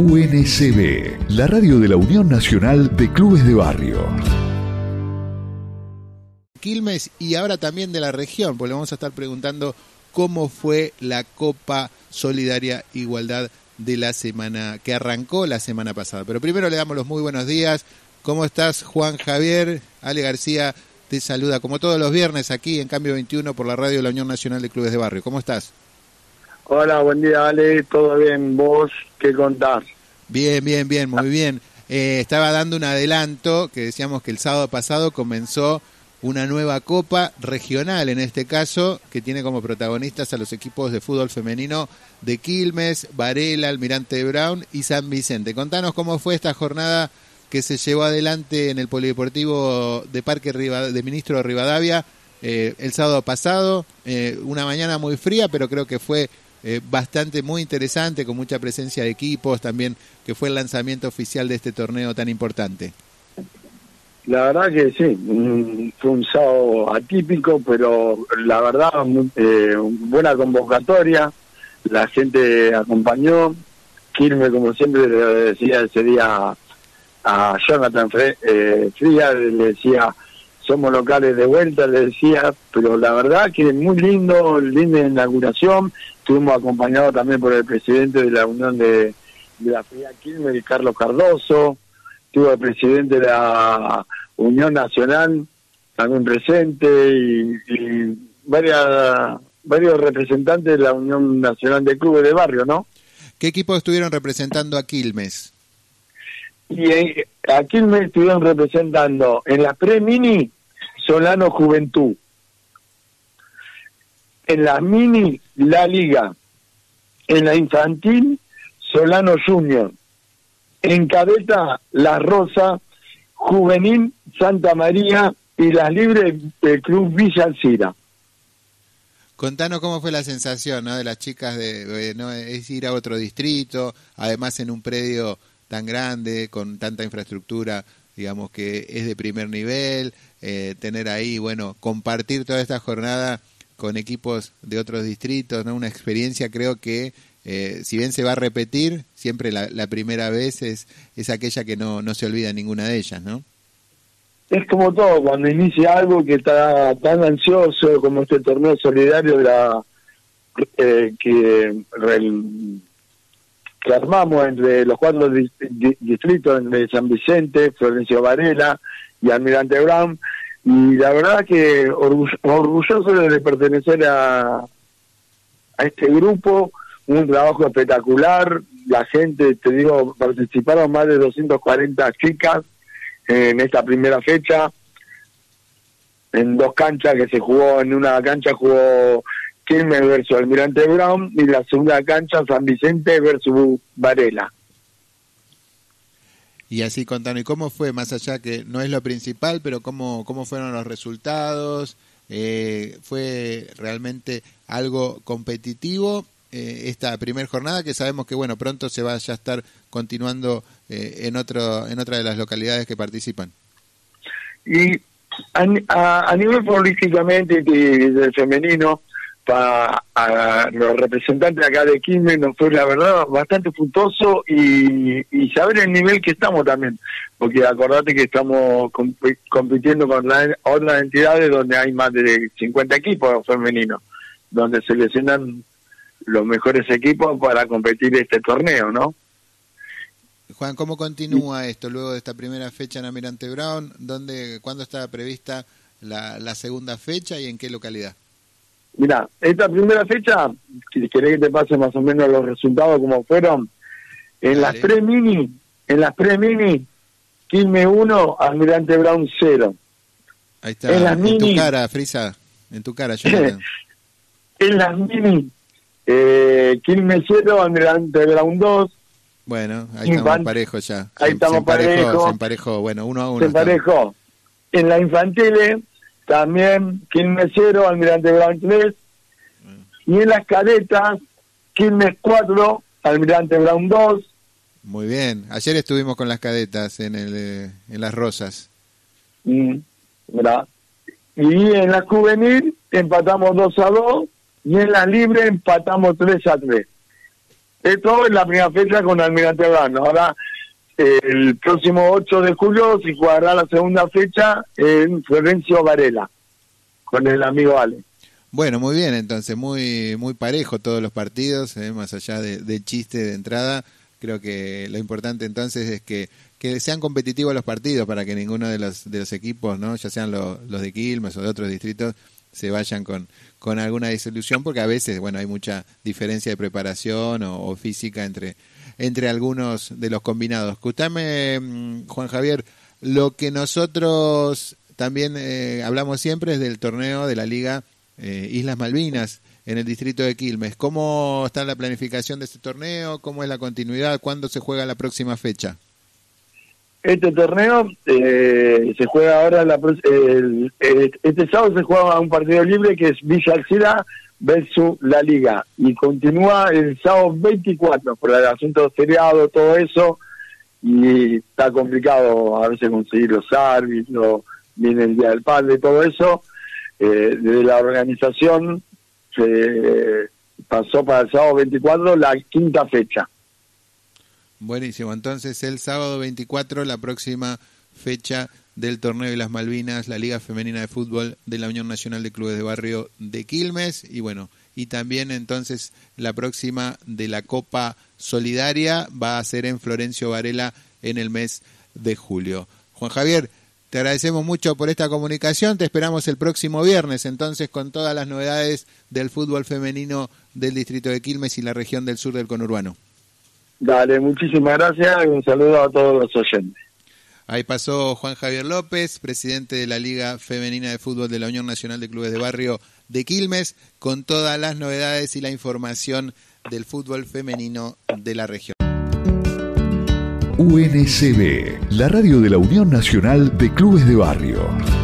UNCB, la radio de la Unión Nacional de Clubes de Barrio. Quilmes y ahora también de la región, porque le vamos a estar preguntando cómo fue la Copa Solidaria Igualdad de la semana que arrancó la semana pasada. Pero primero le damos los muy buenos días. ¿Cómo estás, Juan Javier? Ale García te saluda como todos los viernes aquí en Cambio 21 por la radio de la Unión Nacional de Clubes de Barrio. ¿Cómo estás? Hola, buen día, Ale. ¿Todo bien? ¿Vos qué contás? Bien, bien, bien, muy bien. Eh, estaba dando un adelanto que decíamos que el sábado pasado comenzó una nueva copa regional, en este caso, que tiene como protagonistas a los equipos de fútbol femenino de Quilmes, Varela, Almirante Brown y San Vicente. Contanos cómo fue esta jornada que se llevó adelante en el Polideportivo de Parque de Ministro de Rivadavia eh, el sábado pasado. Eh, una mañana muy fría, pero creo que fue eh, bastante muy interesante, con mucha presencia de equipos, también que fue el lanzamiento oficial de este torneo tan importante. La verdad que sí, fue un sábado atípico, pero la verdad, eh, buena convocatoria, la gente acompañó, Quilme, como siempre le decía ese día a Jonathan eh, Frías, le decía, somos locales de vuelta, le decía, pero la verdad que muy lindo, linda inauguración, Estuvimos acompañados también por el presidente de la Unión de, la Fría Quilmes, Carlos Cardoso. Estuvo el presidente de la Unión Nacional también presente y, varias, varios representantes de la Unión Nacional de Clubes de Barrio, ¿no? ¿Qué equipos estuvieron representando a Quilmes? Y a Quilmes estuvieron representando en la pre-mini Solano Juventud, en la mini La Liga, en la infantil Solano Junior, en cadeta La Rosa, juvenil Santa María y las libres del Club Villa Alcira. Contanos cómo fue la sensación de las chicas de, ¿no? es ir a otro distrito, además en un predio tan grande, con tanta infraestructura, digamos que es de primer nivel, eh, tener ahí, bueno, compartir toda esta jornada con equipos de otros distritos, ¿no? Una experiencia creo que, eh, si bien se va a repetir, siempre la, primera vez es, es aquella que no, no se olvida ninguna de ellas, ¿no? Es como todo, cuando inicia algo que está tan ansioso como este torneo solidario de la, eh, que, que armamos entre los cuatro distritos, entre San Vicente, Florencio Varela y Almirante Brown, y la verdad que orgulloso de pertenecer a, a este grupo, un trabajo espectacular, la gente, te digo, participaron más de 240 chicas en esta primera fecha, en dos canchas que se jugó, en una cancha jugó Quilmes versus Almirante Brown y la segunda cancha San Vicente versus Varela. Y así contanos, ¿y cómo fue, más allá que no es lo principal, pero cómo, cómo fueron los resultados? Eh, ¿Fue realmente algo competitivo eh, esta primera jornada que sabemos que bueno pronto se va a estar continuando eh, en otro en otra de las localidades que participan y a, a, nivel políticamente del femenino a los representantes acá de Quilmes nos fue la verdad bastante fructuoso y, saber el nivel que estamos también, porque acordate que estamos compitiendo con otras entidades donde hay más de 50 equipos femeninos, donde seleccionan los mejores equipos para competir este torneo, ¿no? Juan, ¿cómo continúa esto luego de esta primera fecha en Amirante Brown? ¿Dónde, ¿Cuándo está prevista la segunda fecha y en qué localidad? Mira, esta primera fecha, si querés que te pase más o menos los resultados como fueron, en las pre-mini, en las pre-mini, Quilme 1, Almirante Brown 0. Ahí está, en, las en tu cara, Frisa, en tu cara, en las mini, eh, Quilme 0, Almirante Brown 2. Bueno, ahí estamos parejos ya. Ahí estamos parejos. Se emparejó, bueno, uno a uno. Se emparejó. En la infantiles, también Quilmes 0, Almirante Brown 3. Y en las cadetas, Quilmes 4, Almirante Brown 2. Muy bien. Ayer estuvimos con las cadetas en, el, eh, en las rosas. Mm, y en la juvenil empatamos 2 a 2 y en la libre empatamos 3 a 3. Esto es la primera fecha con Almirante Brown. Ahora, el próximo 8 de julio se jugará la segunda fecha en Florencio Varela, con el amigo Ale. Bueno, muy bien, entonces, muy muy parejo todos los partidos, eh, más allá del chiste de entrada. Creo que lo importante entonces es que, que sean competitivos los partidos para que ninguno de los, de los equipos, ¿no? ya sean los de Quilmes o de otros distritos, se vayan con, con alguna disolución, porque a veces, bueno, hay mucha diferencia de preparación o, física entre, entre algunos de los combinados. Escúchame, mm, Juan Javier, lo que nosotros también eh, hablamos siempre es del torneo de la Liga eh, Islas Malvinas en el distrito de Quilmes. ¿Cómo está la planificación de este torneo? ¿Cómo es la continuidad? ¿Cuándo se juega la próxima fecha? Este torneo eh, se juega ahora, la, este sábado se juega un partido libre que es Villa Alcida versus La Liga y continúa el sábado 24 por el asunto feriado, todo eso y está complicado a veces conseguir los árbitros, viene el Día del Padre, todo eso. Eh, desde la organización se pasó para el sábado 24 la quinta fecha. Buenísimo. Entonces, el sábado 24, la próxima fecha del torneo de las Malvinas, la Liga Femenina de Fútbol de la Unión Nacional de Clubes de Barrio de Quilmes. Y bueno, y también entonces la próxima de la Copa Solidaria va a ser en Florencio Varela en el mes de julio. Juan Javier, te agradecemos mucho por esta comunicación. Te esperamos el próximo viernes, entonces, con todas las novedades del fútbol femenino del distrito de Quilmes y la región del sur del conurbano. Dale, muchísimas gracias y un saludo a todos los oyentes. Ahí pasó Juan Javier López, presidente de la Liga Femenina de Fútbol de la Unión Nacional de Clubes de Barrio de Quilmes, con todas las novedades y la información del fútbol femenino de la región. UNCB, la radio de la Unión Nacional de Clubes de Barrio.